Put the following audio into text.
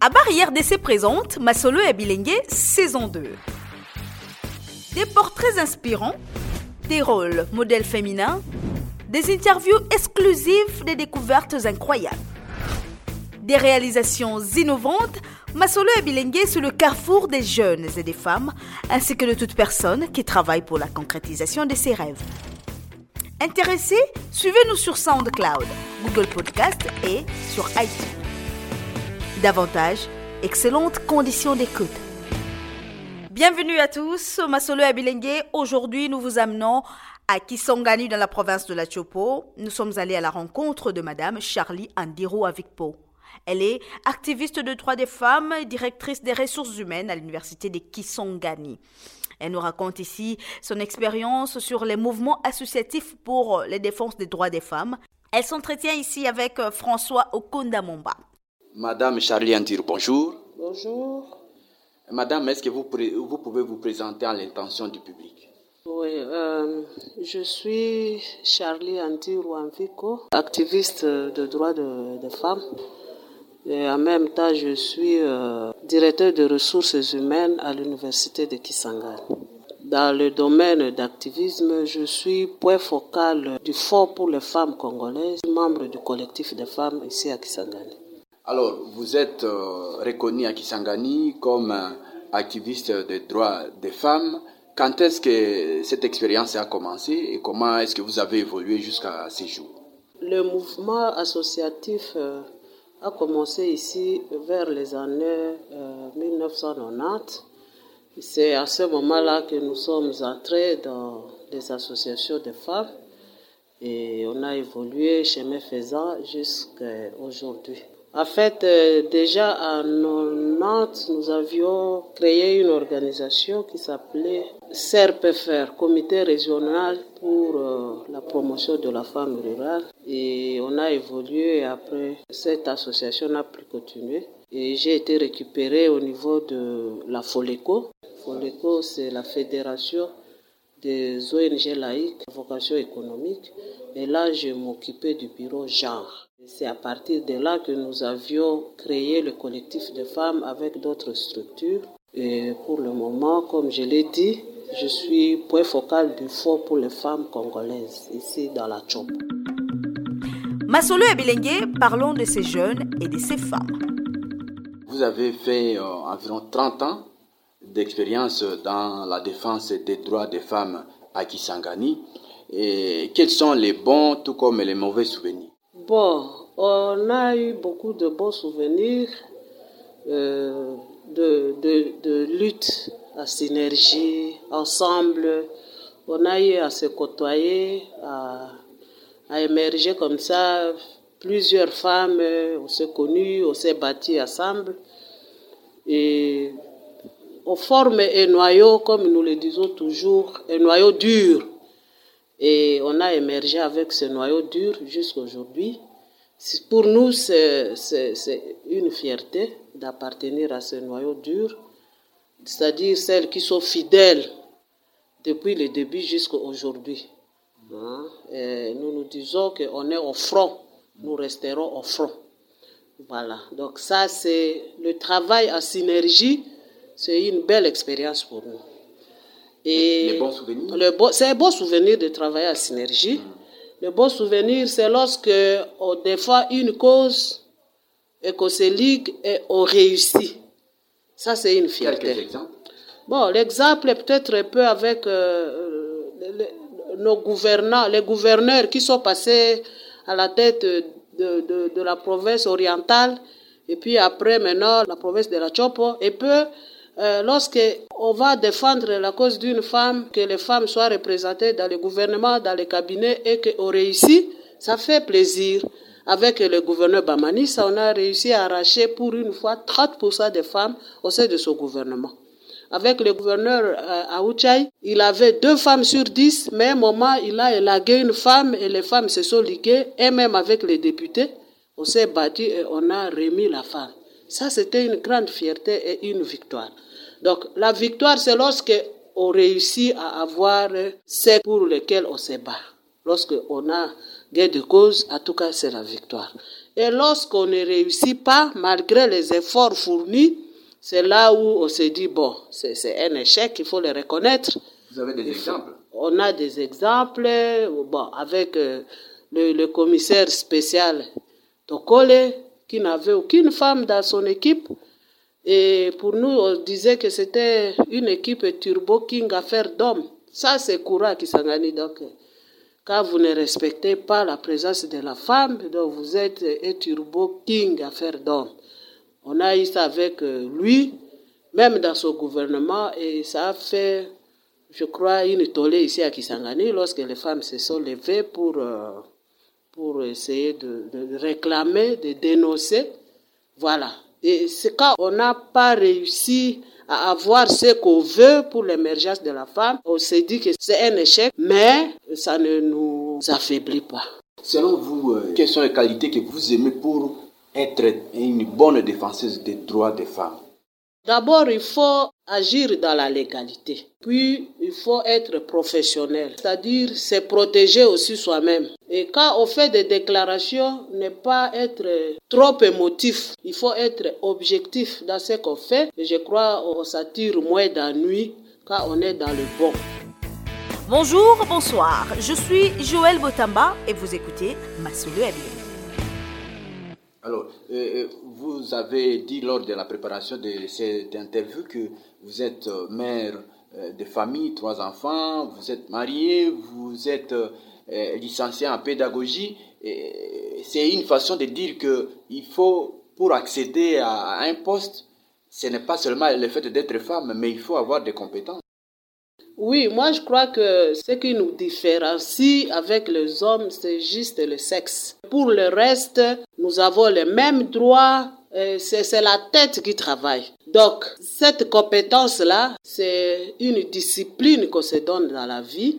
À Barrière d'essai présente Masolo et Bilingue saison 2. Des portraits inspirants, des rôles modèles féminins, des interviews exclusives, des découvertes incroyables. Des réalisations innovantes, Masolo et Bilingue sur le carrefour des jeunes et des femmes, ainsi que de toute personne qui travaille pour la concrétisation de ses rêves. Intéressés Suivez-nous sur SoundCloud, Google Podcast et sur iTunes. Davantage, excellentes conditions d'écoute. Bienvenue à tous, Masolo Abilengue. Aujourd'hui, nous vous amenons à Kisangani dans la province de la Chopo. Nous sommes allés à la rencontre de Madame Charlie Andiro Avikpo. Elle est activiste de droits des femmes et directrice des ressources humaines à l'université de Kisangani. Elle nous raconte ici son expérience sur les mouvements associatifs pour les défenses des droits des femmes. Elle s'entretient ici avec François Okondamomba. Madame Charlie Andir, bonjour. Bonjour. Madame, est-ce que vous, vous, pouvez vous présenter à l'intention du public? Oui, euh, je suis Charlie Andir Wanviko, activiste de droits de, de, femmes. Et en même temps, je suis euh, directeur de ressources humaines à l'université de Kisangani. Dans le domaine d'activisme, je suis point focal du Fonds pour les femmes congolaises, membre du collectif des femmes ici à Kisangani. Alors, vous êtes euh, reconnu à Kisangani comme euh, activiste des droits des femmes. Quand est-ce que cette expérience a commencé et comment est-ce que vous avez évolué jusqu'à ces jours Le mouvement associatif euh, a commencé ici vers les années 1990. C'est à ce moment-là que nous sommes entrés dans des associations de femmes et on a évolué chemin faisant jusqu'à aujourd'hui. En fait, euh, déjà en 90, nous avions créé une organisation qui s'appelait CERPFR, Comité régional pour euh, la promotion de la femme rurale. Et on a évolué après, cette association n'a plus continué. Et j'ai été récupéré au niveau de la FOLECO. FOLECO, c'est la fédération des ONG laïques, vocation économique. Et là, je m'occupais du bureau genre. C'est à partir de là que nous avions créé le collectif de femmes avec d'autres structures. Et pour le moment, comme je l'ai dit, je suis point focal du Fonds pour les femmes congolaises, ici dans la Chop. Masolo et Bilengue, parlons de ces jeunes et de ces femmes. Vous avez fait euh, environ 30 ans d'expérience dans la défense des droits des femmes à Kisangani. Et quels sont les bons tout comme les mauvais souvenirs? Bon, on a eu beaucoup de bons souvenirs euh, de, de, de, lutte à synergie, ensemble. On a eu à se côtoyer, à, à émerger comme ça. Plusieurs femmes, on s'est connues, on s'est bâties ensemble. Et on forme un noyau, comme nous le disons toujours, un noyau dur. Et on a émergé avec ce noyau dur jusqu'à aujourd'hui. Pour nous, c'est une fierté d'appartenir à ce noyau dur, c'est-à-dire celles qui sont fidèles depuis le début jusqu'à aujourd'hui. Hein? Nous nous disons qu'on est au front, nous resterons au front. Voilà, donc ça c'est le travail en synergie, c'est une belle expérience pour nous. Et les bons souvenirs C'est un bon souvenir de travailler en synergie. Le bon souvenir, c'est lorsque on défend une cause et qu'on se ligue et on réussit. Ça, c'est une fierté. Quelques exemples Bon, l'exemple est peut-être un peu avec euh, les, nos gouvernants, les gouverneurs qui sont passés à la tête de, de, de la province orientale et puis après maintenant la province de la Chopo et peu euh, lorsque on va défendre la cause d'une femme, que les femmes soient représentées dans le gouvernement, dans les cabinets et qu'on réussit, ça fait plaisir. Avec le gouverneur Bamani, ça on a réussi à arracher pour une fois 30% des femmes au sein de ce gouvernement. Avec le gouverneur euh, il avait deux femmes sur dix, mais un moment, il a élagué une femme et les femmes se sont liguées, et même avec les députés, on s'est battu et on a remis la femme. Ça, c'était une grande fierté et une victoire. Donc, la victoire, c'est lorsque on réussit à avoir ce pour lequel on se bat. Lorsque on a gain de cause, en tout cas, c'est la victoire. Et lorsqu'on ne réussit pas, malgré les efforts fournis, c'est là où on se dit, bon, c'est un échec, il faut le reconnaître. Vous avez des exemples? On a des exemples, bon, avec euh, le, le, commissaire spécial Tokole, qui n'avait aucune femme dans son équipe. Et pour nous, on disait que c'était une équipe Turbo King affaire d'hommes. Ça, c'est courant qui s'engage. Donc, quand vous ne respectez pas la présence de la femme, donc vous êtes un Turbo King affaire d'hommes. On a eu ça avec euh, lui, même dans son gouvernement, et ça a fait, je crois, une tollée ici à Kisangani lorsque les femmes se sont levées pour, euh, pour essayer de, de réclamer, de dénoncer. Voilà. Et c'est quand on n'a pas réussi à avoir ce qu'on veut pour l'émergence de la femme, on s'est dit que c'est un échec, mais ça ne nous affaiblit pas. Selon vous, euh, quelles sont les qualités que vous aimez pour être une bonne défenseuse des droits des femmes? D'abord, il faut agir dans la légalité. Puis, il faut être professionnel, c'est-à-dire se protéger aussi soi-même. Et quand on fait des déclarations, ne pas être trop émotif. Il faut être objectif dans ce qu'on fait. Et je crois qu'on s'attire moins d'ennui quand on est dans le bon. Bonjour, bonsoir. Je suis Joël Botamba et vous écoutez Massoulou alors, euh, vous avez dit lors de la préparation de cette interview que vous êtes euh, mère euh, de famille, trois enfants, vous êtes marié, vous êtes euh, licencié en pédagogie. C'est une façon de dire que il faut, pour accéder à un poste, ce n'est pas seulement le fait d'être femme, mais il faut avoir des compétences. Oui, moi je crois que ce qui nous différencie avec les hommes, c'est juste le sexe. Pour le reste, nous avons les mêmes droits, c'est la tête qui travaille. Donc, cette compétence-là, c'est une discipline qu'on se donne dans la vie